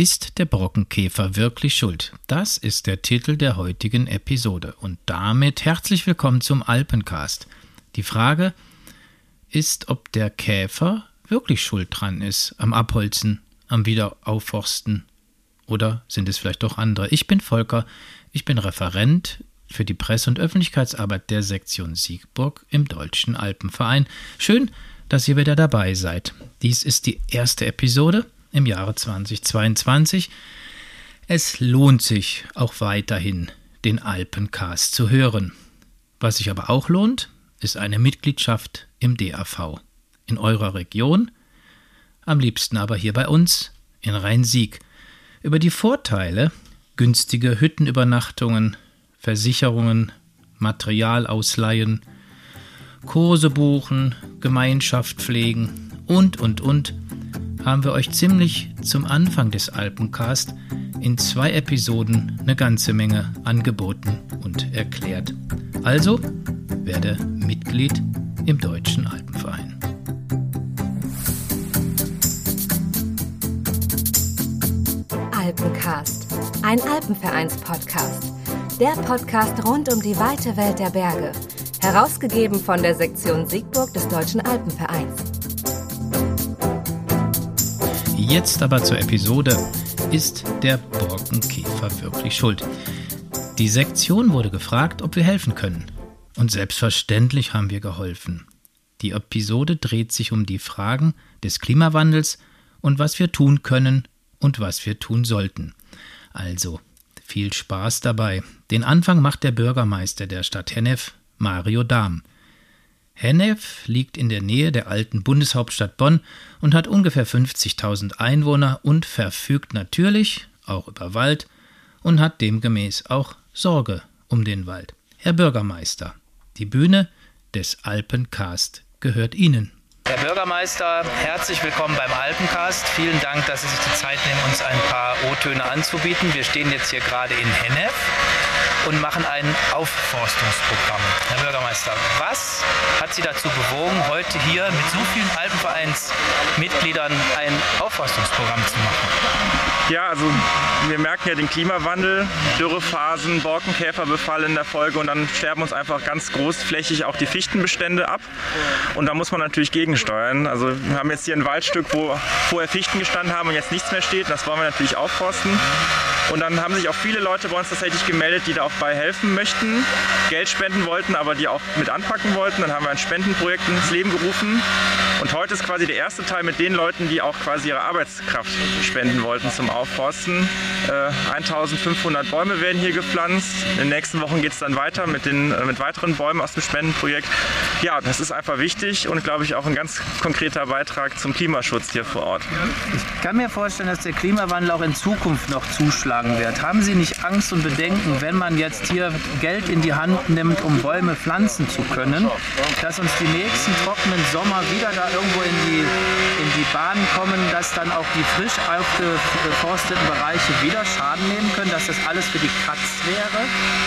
Ist der Brockenkäfer wirklich schuld? Das ist der Titel der heutigen Episode. Und damit herzlich willkommen zum Alpencast. Die Frage ist, ob der Käfer wirklich schuld dran ist am Abholzen, am Wiederaufforsten oder sind es vielleicht doch andere? Ich bin Volker, ich bin Referent für die Presse- und Öffentlichkeitsarbeit der Sektion Siegburg im Deutschen Alpenverein. Schön, dass ihr wieder dabei seid. Dies ist die erste Episode im Jahre 2022. Es lohnt sich auch weiterhin, den Alpencast zu hören. Was sich aber auch lohnt, ist eine Mitgliedschaft im DAV. In eurer Region, am liebsten aber hier bei uns in Rhein-Sieg. Über die Vorteile, günstige Hüttenübernachtungen, Versicherungen, Materialausleihen, Kurse buchen, Gemeinschaft pflegen und, und, und haben wir euch ziemlich zum Anfang des Alpencast in zwei Episoden eine ganze Menge angeboten und erklärt. Also werde Mitglied im Deutschen Alpenverein. Alpencast, ein Alpenvereins-Podcast. Der Podcast rund um die weite Welt der Berge. Herausgegeben von der Sektion Siegburg des Deutschen Alpenvereins. Jetzt aber zur Episode. Ist der Borkenkäfer wirklich schuld? Die Sektion wurde gefragt, ob wir helfen können. Und selbstverständlich haben wir geholfen. Die Episode dreht sich um die Fragen des Klimawandels und was wir tun können und was wir tun sollten. Also, viel Spaß dabei. Den Anfang macht der Bürgermeister der Stadt Hennef, Mario Dahm. Hennef liegt in der Nähe der alten Bundeshauptstadt Bonn und hat ungefähr 50.000 Einwohner und verfügt natürlich auch über Wald und hat demgemäß auch Sorge um den Wald. Herr Bürgermeister, die Bühne des Alpencast gehört Ihnen. Herr Bürgermeister, herzlich willkommen beim Alpencast. Vielen Dank, dass Sie sich die Zeit nehmen, uns ein paar O-Töne anzubieten. Wir stehen jetzt hier gerade in Hennef und machen ein Aufforstungsprogramm. Herr Bürgermeister, was hat Sie dazu bewogen, heute hier mit so vielen Alpenvereinsmitgliedern ein Aufforstungsprogramm zu machen? Ja, also wir merken ja den Klimawandel, Dürrephasen, Borkenkäferbefall in der Folge und dann sterben uns einfach ganz großflächig auch die Fichtenbestände ab. Und da muss man natürlich gegensteuern. Also wir haben jetzt hier ein Waldstück, wo vorher Fichten gestanden haben und jetzt nichts mehr steht. Das wollen wir natürlich aufforsten. Und dann haben sich auch viele Leute bei uns tatsächlich gemeldet, die da auch bei helfen möchten, Geld spenden wollten, aber die auch mit anpacken wollten. Dann haben wir ein Spendenprojekt ins Leben gerufen. Und heute ist quasi der erste Teil mit den Leuten, die auch quasi ihre Arbeitskraft spenden wollten zum Aufforsten. Äh, 1500 Bäume werden hier gepflanzt. In den nächsten Wochen geht es dann weiter mit, den, äh, mit weiteren Bäumen aus dem Spendenprojekt. Ja, das ist einfach wichtig und glaube ich auch ein ganz konkreter Beitrag zum Klimaschutz hier vor Ort. Ich kann mir vorstellen, dass der Klimawandel auch in Zukunft noch zuschlägt geschlagen wird. Haben Sie nicht Angst und Bedenken, wenn man jetzt hier Geld in die Hand nimmt, um Bäume pflanzen zu können, dass uns die nächsten trockenen Sommer wieder da irgendwo in die, in die Bahn kommen, dass dann auch die frisch aufgeforsteten Bereiche wieder Schaden nehmen können, dass das alles für die Katz wäre?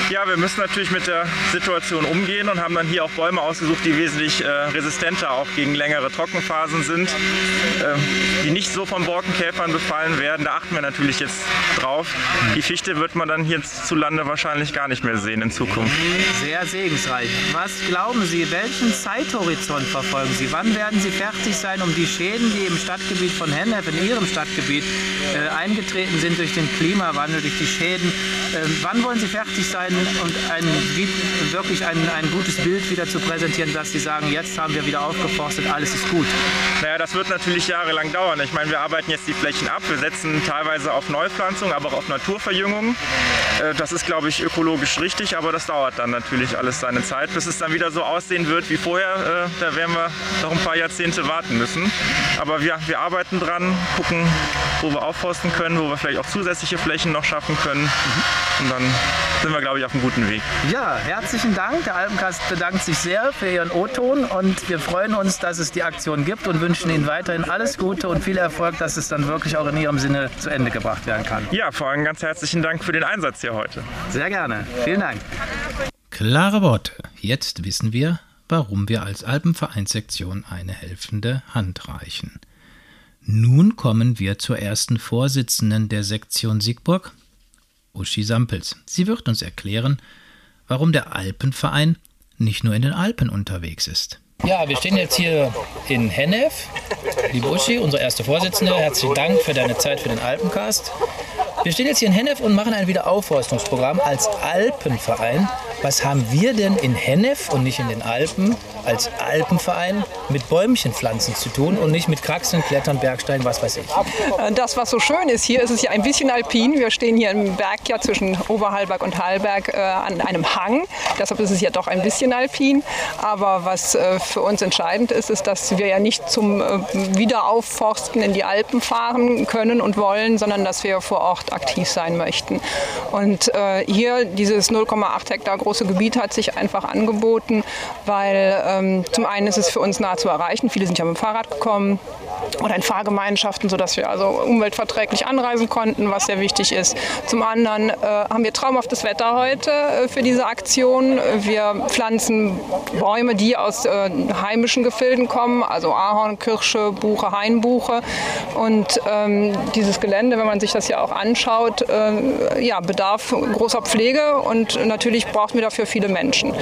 Ja, wir müssen natürlich mit der Situation umgehen und haben dann hier auch Bäume ausgesucht, die wesentlich äh, resistenter auch gegen längere Trockenphasen sind, äh, die nicht so von Borkenkäfern befallen werden. Da achten wir natürlich jetzt drauf. Die Fichte wird man dann hierzulande wahrscheinlich gar nicht mehr sehen in Zukunft. Sehr segensreich. Was glauben Sie, welchen Zeithorizont verfolgen Sie? Wann werden Sie fertig sein, um die Schäden, die im Stadtgebiet von Hennef, in Ihrem Stadtgebiet, äh, eingetreten sind durch den Klimawandel, durch die Schäden, äh, wann wollen Sie fertig sein und ein, wirklich ein, ein gutes Bild wieder zu präsentieren, dass Sie sagen, jetzt haben wir wieder aufgeforstet, alles ist gut? Naja, das wird natürlich jahrelang dauern. Ich meine, wir arbeiten jetzt die Flächen ab, wir setzen teilweise auf Neupflanzung, aber auch auf Naturverjüngung. Äh, das ist, glaube ich, ökologisch richtig, aber das dauert dann natürlich alles seine Zeit, bis es dann wieder so aussehen wird wie vorher. Äh, da werden wir noch ein paar Jahrzehnte warten müssen. Aber wir, wir arbeiten dran, gucken, wo wir aufforsten können, wo wir vielleicht auch zusätzliche Flächen noch schaffen können. Und dann sind wir, glaube ich, auf einem guten Weg. Ja, herzlichen Dank. Der Alpencast bedankt sich sehr für Ihren O-Ton und wir freuen uns, dass es die Aktion gibt und wünschen Ihnen weiterhin alles Gute und viel Erfolg, dass es dann wirklich auch in Ihrem Sinne zu Ende gebracht werden kann. Ja, vor allem ganz herzlichen Dank für den Einsatz hier heute. Sehr gerne. Vielen Dank. Klare Worte. Jetzt wissen wir, warum wir als Alpenvereinssektion eine helfende Hand reichen. Nun kommen wir zur ersten Vorsitzenden der Sektion Siegburg, Uschi Sampels. Sie wird uns erklären, warum der Alpenverein nicht nur in den Alpen unterwegs ist. Ja, wir stehen jetzt hier in Hennef. Liebe Uschi, unsere erste Vorsitzende, herzlichen Dank für deine Zeit für den Alpencast. Wir stehen jetzt hier in Hennef und machen ein Wiederaufforstungsprogramm als Alpenverein. Was haben wir denn in Hennef und nicht in den Alpen als Alpenverein mit Bäumchenpflanzen zu tun und nicht mit Kraxeln, Klettern, Bergsteigen, was weiß ich? Das, was so schön ist hier, ist es ja ein bisschen alpin. Wir stehen hier im Berg ja zwischen Oberhalberg und Hallberg äh, an einem Hang. Deshalb ist es ja doch ein bisschen alpin. Aber was äh, für uns entscheidend ist, ist, dass wir ja nicht zum äh, Wiederaufforsten in die Alpen fahren können und wollen, sondern dass wir vor Ort aktiv sein möchten. Und äh, hier dieses 0,8 Hektar große Gebiet hat sich einfach angeboten, weil ähm, zum einen ist es für uns nah zu erreichen. Viele sind ja mit dem Fahrrad gekommen oder in Fahrgemeinschaften, sodass wir also umweltverträglich anreisen konnten, was sehr wichtig ist. Zum anderen äh, haben wir traumhaftes Wetter heute äh, für diese Aktion. Wir pflanzen Bäume, die aus äh, heimischen Gefilden kommen, also Ahorn, Kirsche, Buche, Hainbuche. Und ähm, dieses Gelände, wenn man sich das ja auch anschaut, äh, ja, bedarf großer Pflege und natürlich brauchen wir dafür viele Menschen.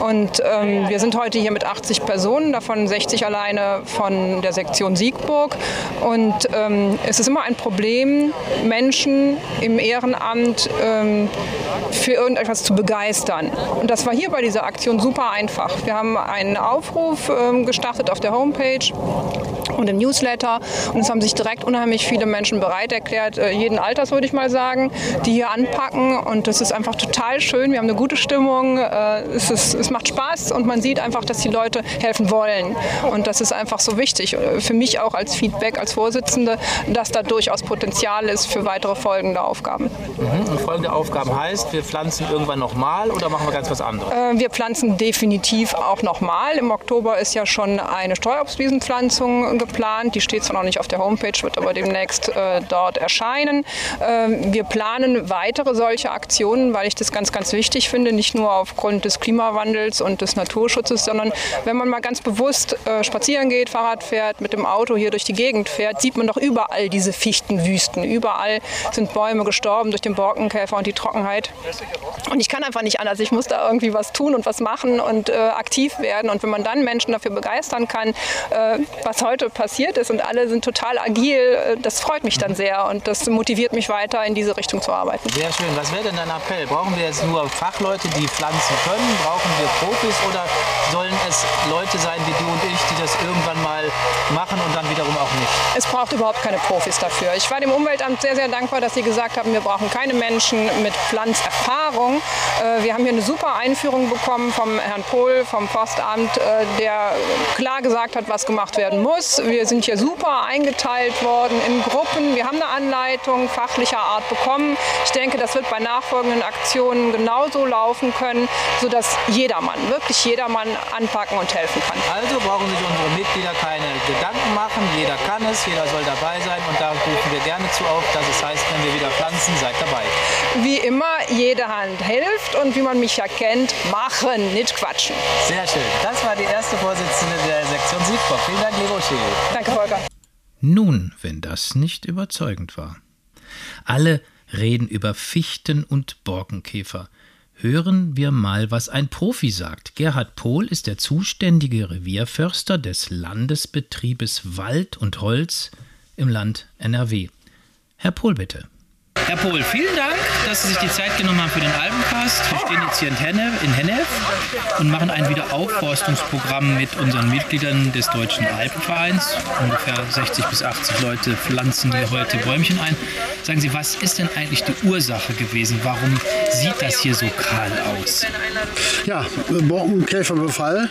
Und ähm, wir sind heute hier mit 80 Personen, davon 60 alleine von der Sektion Siegburg. Und ähm, es ist immer ein Problem, Menschen im Ehrenamt ähm, für irgendetwas zu begeistern. Und das war hier bei dieser Aktion super einfach. Wir haben einen Aufruf ähm, gestartet auf der Homepage und im Newsletter. Und es haben sich direkt unheimlich viele Menschen bereit erklärt, äh, jeden Alters würde ich mal sagen, die hier anpacken. Und das ist einfach total schön. Wir haben eine gute Stimmung. Äh, es, ist, es macht Spaß und man sieht einfach, dass die Leute helfen wollen. Und das ist einfach so wichtig. Äh, für mich auch als Feedback, als Vorsitzende, dass da durchaus Potenzial ist für weitere folgende Aufgaben. Mhm. Und folgende Aufgaben heißt, wir pflanzen irgendwann nochmal oder machen wir ganz was anderes? wir pflanzen definitiv auch nochmal. Im Oktober ist ja schon eine Streuobstwiesenpflanzung geplant. Die steht zwar noch nicht auf der Homepage, wird aber demnächst äh, dort erscheinen. Ähm, wir planen weitere solche Aktionen, weil ich das ganz, ganz wichtig finde, nicht nur aufgrund des Klimawandels und des Naturschutzes, sondern wenn man mal ganz bewusst äh, spazieren geht, Fahrrad fährt, mit dem Auto hier durch die Gegend fährt, sieht man doch überall diese Fichtenwüsten. Überall sind Bäume gestorben durch den Borkenkäfer und die Trockenheit. Und ich kann einfach nicht anders. Ich muss da irgendwie was tun und was machen und äh, aktiv werden. Und wenn man dann Menschen dafür begeistern kann, äh, was heute passiert ist und alle sind total agil, äh, das freut mich dann sehr und das motiviert mich weiter in diese Richtung zu arbeiten. Sehr schön. Was wäre denn dein Appell? Brauchen wir jetzt nur Fachleute, die pflanzen können? Brauchen wir Profis oder sollen es Leute sein wie du und ich, die das irgendwann mal machen und dann wiederum auch nicht? Es braucht überhaupt keine Profis dafür. Ich war dem Umweltamt sehr, sehr dankbar, dass sie gesagt haben, wir brauchen keine Menschen mit Pflanzerfahrung. Äh, wir haben hier eine super Einführung bekommen vom Herrn Pohl vom Forstamt, äh, der klar gesagt hat, was gemacht werden muss. Wir sind hier super eingeteilt worden in Gruppen. Wir haben eine Anleitung fachlicher Art bekommen. Ich denke, das wird bei nachfolgenden Aktionen genauso laufen können, sodass jedermann, wirklich jedermann anpacken und helfen kann. Also brauchen sich unsere Mitglieder keine Gedanken machen. Jeder kann es, jeder soll dabei sein und da rufen wir gerne zu auf, dass es heißt, wenn wir wieder pflanzen, seid dabei. Wie immer, jede Hand hilft und wie man mich ja kennt, machen, nicht quatschen. Sehr schön. Das war die erste Vorsitzende der Sektion Siegburg. Vielen Dank, liebe Uschi. Danke, Volker. Nun, wenn das nicht überzeugend war. Alle reden über Fichten und Borkenkäfer. Hören wir mal, was ein Profi sagt. Gerhard Pohl ist der zuständige Revierförster des Landesbetriebes Wald und Holz im Land NRW. Herr Pohl, bitte. Herr Pohl, vielen Dank, dass Sie sich die Zeit genommen haben für den Albencast. Wir stehen jetzt hier in Hennef, und machen ein Wiederaufforstungsprogramm mit unseren Mitgliedern des Deutschen Alpenvereins. Ungefähr 60 bis 80 Leute pflanzen hier heute Bäumchen ein. Sagen Sie, was ist denn eigentlich die Ursache gewesen? Warum sieht das hier so kahl aus? Ja, Borkenkäferbefall,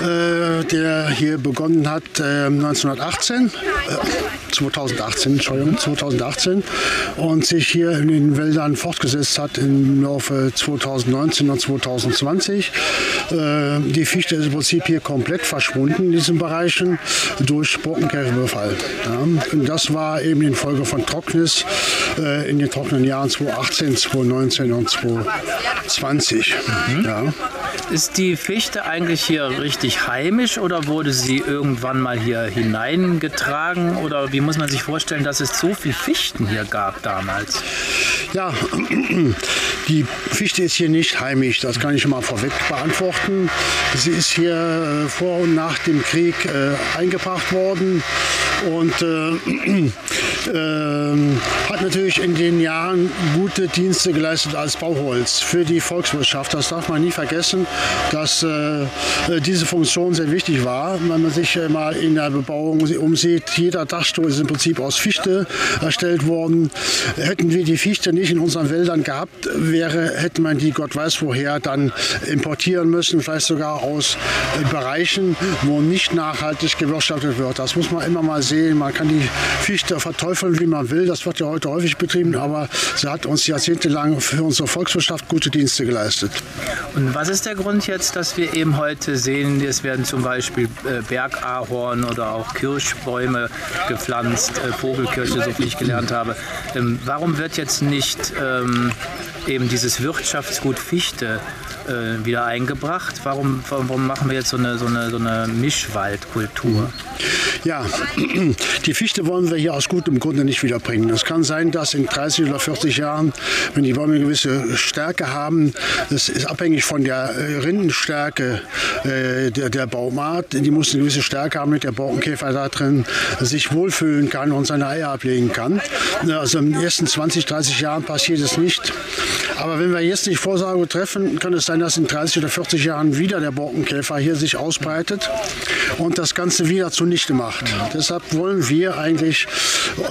äh, der hier begonnen hat äh, 1918, äh, 2018, Entschuldigung, 2018 und sich hier in den Wäldern fortgesetzt hat im Laufe 2019 und 2020. Äh, die Fichte ist im Prinzip hier komplett verschwunden in diesen Bereichen durch Borkenkäferbefall. Und das war eben in Folge von Trocknis äh, in den trockenen Jahren 2018, 2019 und 2020. Mhm. Ja. Ist die Fichte eigentlich hier richtig heimisch oder wurde sie irgendwann mal hier hineingetragen? Oder wie muss man sich vorstellen, dass es so viel Fichten hier gab damals? Ja, die Fichte ist hier nicht heimisch, das kann ich schon mal vorweg beantworten. Sie ist hier äh, vor und nach dem Krieg äh, eingebracht worden und äh, äh, hat natürlich in den Jahren gute Dienste geleistet als Bauholz für die Volkswirtschaft. Das darf man nie vergessen, dass äh, äh diese Funktion sehr wichtig war. Wenn man sich äh, mal in der Bebauung umsieht, jeder Dachstuhl ist im Prinzip aus Fichte erstellt worden. Hätten wir die Fichte nicht in unseren Wäldern gehabt, wäre, hätte man die Gott weiß woher dann importieren müssen, vielleicht sogar aus äh, Bereichen, wo nicht nachhaltig gewirtschaftet wird. Das muss man immer mal sehen. Man kann die Fichte verteufeln, wie man will. Das wird ja heute häufig betrieben, aber sie hat uns jahrzehntelang für unsere Volkswirtschaft gute Dienste geleistet. Und was ist der Grund jetzt, dass wir eben heute sehen, es werden zum Beispiel äh, Bergahorn oder auch Kirschbäume gepflanzt, äh, Vogelkirsche, so viel ich gelernt habe. Ähm, warum wird jetzt nicht ähm, eben dieses Wirtschaftsgut Fichte äh, wieder eingebracht. Warum, warum machen wir jetzt so eine, so eine, so eine Mischwaldkultur? Ja, die Fichte wollen wir hier aus gutem Grunde nicht wiederbringen. Es kann sein, dass in 30 oder 40 Jahren, wenn die Bäume eine gewisse Stärke haben, das ist abhängig von der äh, Rindenstärke äh, der, der Baumart, die muss eine gewisse Stärke haben, mit der Borkenkäfer da drin sich wohlfühlen kann und seine Eier ablegen kann. Also in den ersten 20, 30 Jahren passiert es nicht. Aber wenn wir jetzt nicht Vorsorge treffen, kann es sein, dass in 30 oder 40 Jahren wieder der Borkenkäfer hier sich ausbreitet und das Ganze wieder zunichte macht. Deshalb wollen wir eigentlich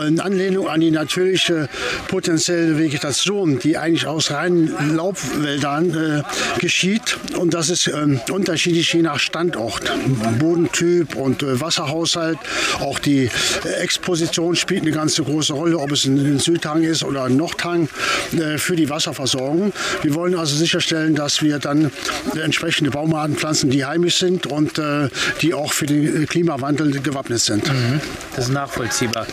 in Anlehnung an die natürliche potenzielle Vegetation, die eigentlich aus reinen Laubwäldern äh, geschieht, und das ist ähm, unterschiedlich je nach Standort, Bodentyp und äh, Wasserhaushalt. Auch die äh, Exposition spielt eine ganz große Rolle, ob es ein, ein Südhang ist oder ein Nordhang äh, für die Wasserversorgung. Wir wollen also sicherstellen, dass wir dann entsprechende Baumarten pflanzen, die heimisch sind und äh, die auch für den Klimawandel gewappnet sind. Mhm. Das ist nachvollziehbar.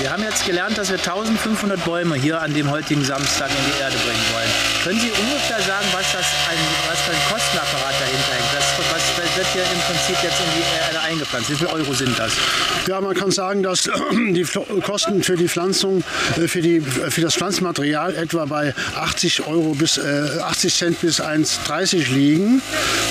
Wir haben jetzt gelernt, dass wir 1500 Bäume hier an dem heutigen Samstag in die Erde bringen wollen. Können Sie ungefähr sagen, was, das ein, was für ein Kostenapparat dahinter hängt? Das, wird hier im Prinzip jetzt in die Erde eingepflanzt? Wie viel Euro sind das? Ja, man kann sagen, dass die Kosten für die Pflanzung, äh, für, die, für das Pflanzmaterial etwa bei 80 Euro bis äh, 80 Cent bis 1,30 liegen.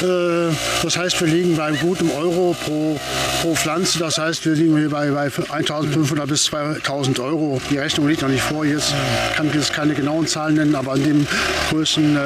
Äh, das heißt, wir liegen bei gutem Euro pro, pro Pflanze. Das heißt, wir liegen hier bei, bei 1.500 bis 2.000 Euro. Die Rechnung liegt noch nicht vor. Jetzt kann ich jetzt keine genauen Zahlen nennen, aber in dem größten äh,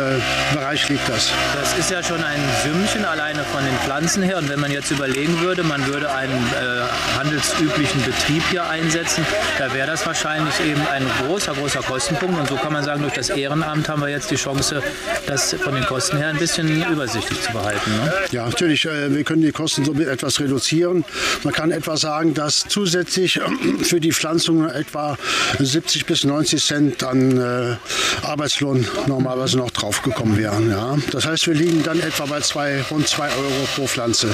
Bereich liegt das. Das ist ja schon ein Sümmchen alleine von den Pflanzen her. Und wenn man jetzt überlegen würde, man würde einen äh, handelsüblichen Betrieb hier einsetzen, da wäre das wahrscheinlich eben ein großer, großer Kostenpunkt. Und so kann man sagen, durch das Ehrenamt haben wir jetzt die Chance, das von den Kosten her ein bisschen übersichtlich zu behalten. Ne? Ja, natürlich. Äh, wir können die Kosten somit etwas reduzieren. Man kann etwa sagen, dass zusätzlich äh, für die Pflanzung etwa 70 bis 90 Cent an äh, Arbeitslohn normalerweise noch draufgekommen wären. Ja. Das heißt, wir liegen dann etwa bei zwei, rund 2 Euro pro.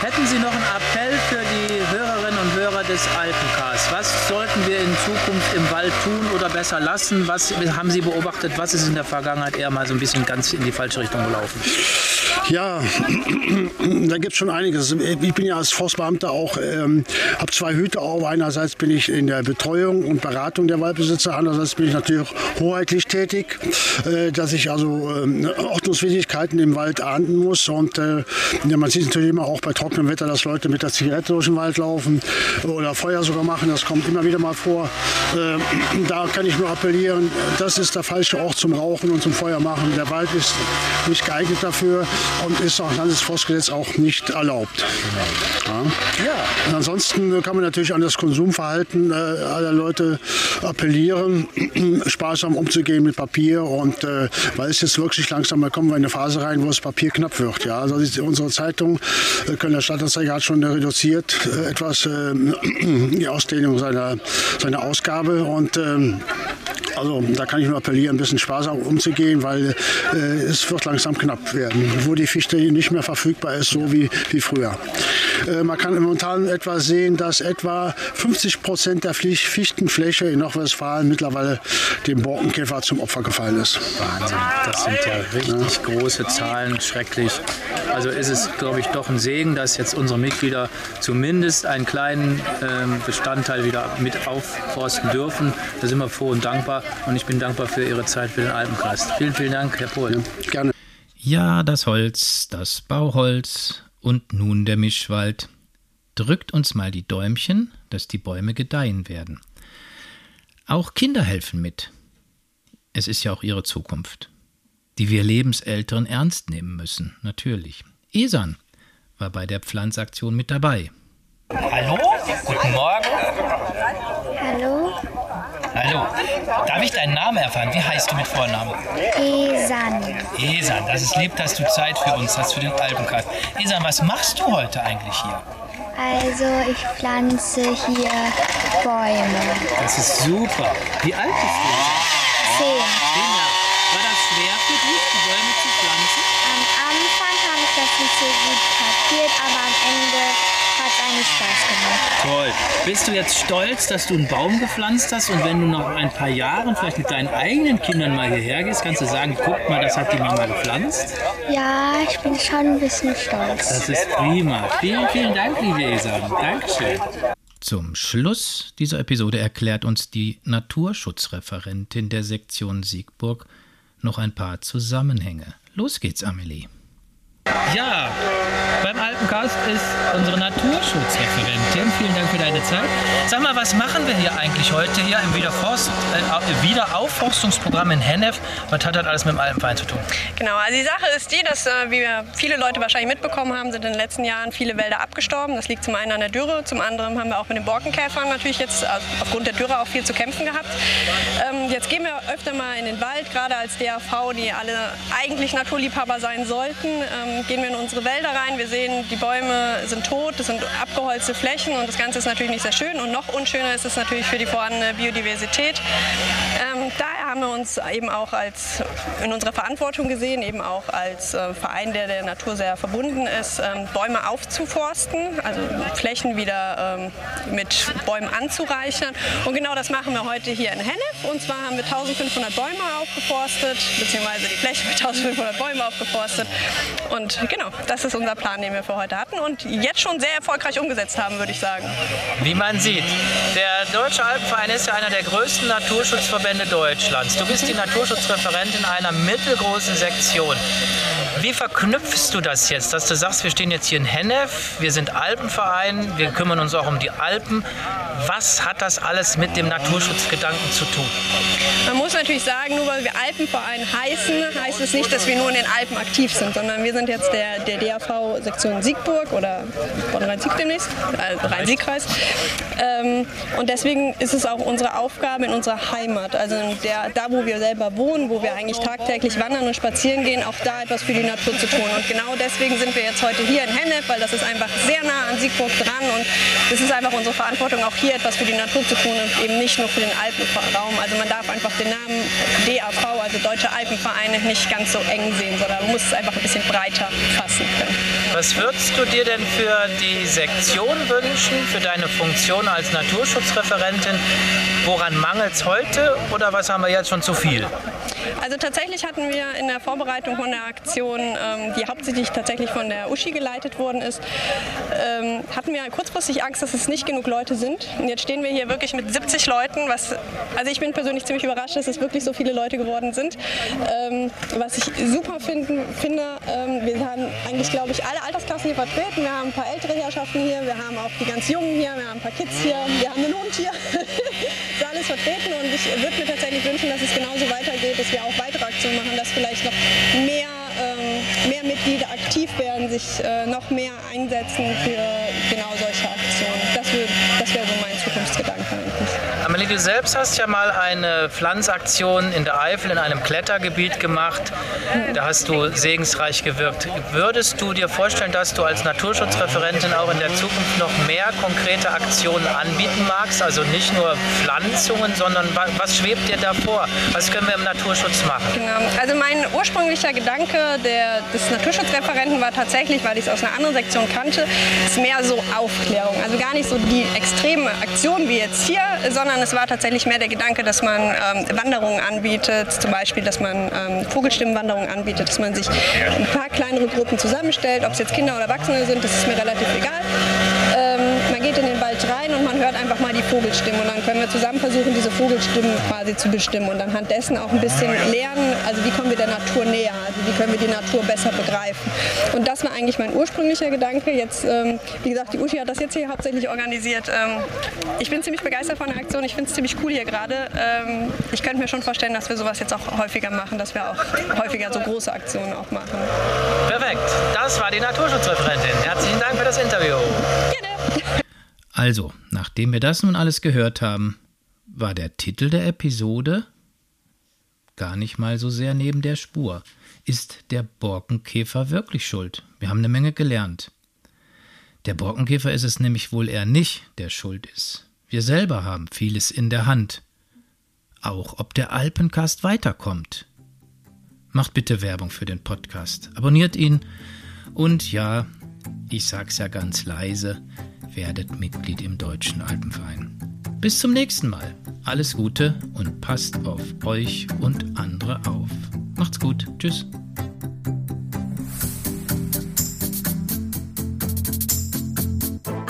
Hätten Sie noch einen Appell für die Hörerinnen und Hörer des Alpencasts? Was sollten wir in Zukunft im Wald tun oder besser lassen? Was haben Sie beobachtet? Was ist in der Vergangenheit eher mal so ein bisschen ganz in die falsche Richtung gelaufen? Ja, da gibt es schon einiges. Ich bin ja als Forstbeamter auch, ähm, habe zwei Hüte auf. Einerseits bin ich in der Betreuung und Beratung der Waldbesitzer, andererseits bin ich natürlich hoheitlich tätig, äh, dass ich also äh, Ordnungswidrigkeiten im Wald ahnden muss. Und äh, ja, man sieht natürlich immer auch bei trockenem Wetter, dass Leute mit der Zigarette durch den Wald laufen oder Feuer sogar machen. Das kommt immer wieder mal vor. Äh, da kann ich nur appellieren, das ist der falsche Ort zum Rauchen und zum Feuer machen. Der Wald ist nicht geeignet dafür und ist auch Landesforstgesetz auch nicht erlaubt. Ja. ja. Und ansonsten kann man natürlich an das Konsumverhalten äh, aller Leute appellieren, sparsam umzugehen mit Papier und äh, weil es jetzt wirklich langsam, da kommen wir in eine Phase rein, wo das Papier knapp wird. Ja. Also unsere Zeitung, äh, Kölner Stadtanzeiger hat schon reduziert äh, etwas äh, die Ausdehnung seiner, seiner Ausgabe und ähm, also da kann ich nur appellieren, ein bisschen sparsam umzugehen, weil äh, es wird langsam knapp werden, wo die Fichte nicht mehr verfügbar ist, so wie, wie früher. Äh, man kann momentan etwa sehen, dass etwa 50 Prozent der Fichtenfläche in Nordwestfalen mittlerweile dem Borkenkäfer zum Opfer gefallen ist. Wahnsinn, das sind ja richtig ja. große Zahlen, schrecklich. Also ist es, glaube ich, doch ein Segen, dass jetzt unsere Mitglieder zumindest einen kleinen ähm, Bestandteil wieder mit aufforsten dürfen. Da sind wir froh und dankbar und ich bin dankbar für Ihre Zeit für den Alpenkast. Vielen, vielen Dank, Herr Pohl. Ja, gerne. Ja, das Holz, das Bauholz und nun der Mischwald. Drückt uns mal die Däumchen, dass die Bäume gedeihen werden. Auch Kinder helfen mit. Es ist ja auch ihre Zukunft, die wir Lebensälteren ernst nehmen müssen, natürlich. Esan war bei der Pflanzaktion mit dabei. Hallo, guten Morgen. Hallo. Darf ich deinen Namen erfahren? Wie heißt du mit Vornamen? Esan. Esan, das ist lieb, dass du Zeit für uns hast, für den Alpenkast. Esan, was machst du heute eigentlich hier? Also ich pflanze hier Bäume. Das ist super. Wie alt bist du? Zehn. Zehn Jahre. War das schwer für dich, die Bäume zu pflanzen? Am Anfang habe ich das nicht so gut kapiert, aber am Ende eigentlich Spaß gemacht. Toll. Bist du jetzt stolz, dass du einen Baum gepflanzt hast und wenn du nach ein paar Jahren vielleicht mit deinen eigenen Kindern mal hierher gehst, kannst du sagen, guck mal, das hat die Mama gepflanzt? Ja, ich bin schon ein bisschen stolz. Das ist prima. Vielen, vielen Dank, liebe Esan. Dankeschön. Zum Schluss dieser Episode erklärt uns die Naturschutzreferentin der Sektion Siegburg noch ein paar Zusammenhänge. Los geht's, Amelie. Ja, beim Alpencast ist unsere Naturschutzreferentin. Vielen Dank für deine Zeit. Sag mal, was machen wir hier eigentlich heute hier im Wiederforst, äh, Wiederaufforstungsprogramm in Hennef? Was hat das alles mit dem Alpenverein zu tun? Genau, also die Sache ist die, dass, äh, wie viele Leute wahrscheinlich mitbekommen haben, sind in den letzten Jahren viele Wälder abgestorben. Das liegt zum einen an der Dürre, zum anderen haben wir auch mit den Borkenkäfern natürlich jetzt also aufgrund der Dürre auch viel zu kämpfen gehabt. Ähm, jetzt gehen wir öfter mal in den Wald, gerade als DAV, die alle eigentlich Naturliebhaber sein sollten. Ähm, gehen wir in unsere Wälder rein. Wir sehen, die Bäume sind tot, das sind abgeholzte Flächen und das Ganze ist natürlich nicht sehr schön. Und noch unschöner ist es natürlich für die vorhandene Biodiversität. Haben wir uns eben auch als in unserer Verantwortung gesehen, eben auch als äh, Verein, der der Natur sehr verbunden ist, ähm, Bäume aufzuforsten, also Flächen wieder ähm, mit Bäumen anzureichern. Und genau das machen wir heute hier in Hennef. Und zwar haben wir 1500 Bäume aufgeforstet, beziehungsweise die Fläche mit 1500 Bäumen aufgeforstet. Und genau, das ist unser Plan, den wir für heute hatten und jetzt schon sehr erfolgreich umgesetzt haben, würde ich sagen. Wie man sieht, der Deutsche Alpenverein ist ja einer der größten Naturschutzverbände Deutschlands. Du bist die Naturschutzreferentin einer mittelgroßen Sektion. Wie verknüpfst du das jetzt, dass du sagst, wir stehen jetzt hier in Hennef, wir sind Alpenverein, wir kümmern uns auch um die Alpen. Was hat das alles mit dem Naturschutzgedanken zu tun? Man muss natürlich sagen, nur weil wir Alpenverein heißen, heißt es nicht, dass wir nur in den Alpen aktiv sind, sondern wir sind jetzt der, der DAV-Sektion Siegburg oder Bonn-Rhein-Sieg demnächst, also Rhein-Sieg-Kreis. Ähm, und deswegen ist es auch unsere Aufgabe in unserer Heimat, also der, da, wo wir selber wohnen, wo wir eigentlich tagtäglich wandern und spazieren gehen, auch da etwas für die Natur zu tun. Und genau deswegen sind wir jetzt heute hier in Hennef, weil das ist einfach sehr nah an Siegburg dran und es ist einfach unsere Verantwortung, auch hier etwas für die Natur zu tun und eben nicht nur für den Alpenraum. Also man darf einfach den Namen DAV, also Deutsche Alpenvereine, nicht ganz so eng sehen, sondern man muss es einfach ein bisschen breiter fassen können. Was würdest du dir denn für die Sektion wünschen, für deine Funktion als Naturschutzreferentin? Woran mangelt es heute oder was haben wir jetzt schon zu viel? Also tatsächlich hatten wir in der Vorbereitung von der Aktion, ähm, die hauptsächlich tatsächlich von der Uschi geleitet worden ist, ähm, hatten wir kurzfristig Angst, dass es nicht genug Leute sind. Und jetzt stehen wir hier wirklich mit 70 Leuten, was, also ich bin persönlich ziemlich überrascht, dass es wirklich so viele Leute geworden sind. Ähm, was ich super finden, finde, ähm, wir haben eigentlich, glaube ich, alle Altersklassen hier vertreten. Wir haben ein paar ältere Herrschaften hier, wir haben auch die ganz Jungen hier, wir haben ein paar Kids hier, wir haben einen Hund hier. ist alles vertreten und ich würde mir tatsächlich wünschen, dass es genauso weitergeht, dass wir auch weitere Aktionen machen, dass vielleicht noch mehr, ähm, mehr Mitglieder aktiv werden, sich äh, noch mehr einsetzen für genau solche Aktionen. Das, das wäre Zukunftsgedanke eigentlich. Amelie, du selbst hast ja mal eine Pflanzaktion in der Eifel in einem Klettergebiet gemacht. Da hast du segensreich gewirkt. Würdest du dir vorstellen, dass du als Naturschutzreferentin auch in der Zukunft noch mehr konkrete Aktionen anbieten magst? Also nicht nur Pflanzungen, sondern was schwebt dir da vor? Was können wir im Naturschutz machen? Genau. Also mein ursprünglicher Gedanke der, des Naturschutzreferenten war tatsächlich, weil ich es aus einer anderen Sektion kannte, ist mehr so Aufklärung. Also gar nicht so die extreme Aktion wie jetzt hier, sondern es war tatsächlich mehr der Gedanke, dass man ähm, Wanderungen anbietet, zum Beispiel, dass man ähm, Vogelstimmenwanderungen anbietet, dass man sich ein paar kleinere Gruppen zusammenstellt, ob es jetzt Kinder oder Erwachsene sind, das ist mir relativ egal. Ähm, man geht in den Wald rein und man hört einfach mal die Vogelstimmen und dann können wir zusammen versuchen, diese Vogelstimmen quasi zu bestimmen und anhand dessen auch ein bisschen lernen, also wie kommen wir der Natur näher, also wie können wir die Natur besser begreifen. Und das war eigentlich mein ursprünglicher Gedanke. Jetzt, ähm, wie gesagt, die Uschi hat das jetzt hier hauptsächlich organisiert. Ähm, ich bin ziemlich begeistert von der Aktion. Ich finde es ziemlich cool hier gerade. Ähm, ich könnte mir schon vorstellen, dass wir sowas jetzt auch häufiger machen, dass wir auch häufiger so große Aktionen auch machen. Perfekt. Das war die Naturschutzreferentin. Herzlichen Dank für das Interview. Gerne. Also, nachdem wir das nun alles gehört haben, war der Titel der Episode gar nicht mal so sehr neben der Spur. Ist der Borkenkäfer wirklich schuld? Wir haben eine Menge gelernt. Der Borkenkäfer ist es nämlich wohl eher nicht, der schuld ist. Wir selber haben vieles in der Hand. Auch ob der Alpencast weiterkommt. Macht bitte Werbung für den Podcast. Abonniert ihn. Und ja, ich sag's ja ganz leise, werdet Mitglied im Deutschen Alpenverein. Bis zum nächsten Mal. Alles Gute und passt auf euch und andere auf. Macht's gut. Tschüss.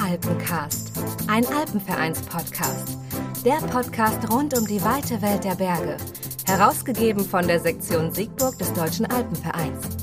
Alpencast, ein Alpenvereins-Podcast. Der Podcast rund um die weite Welt der Berge. Herausgegeben von der Sektion Siegburg des Deutschen Alpenvereins.